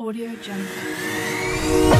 Audio Jungle.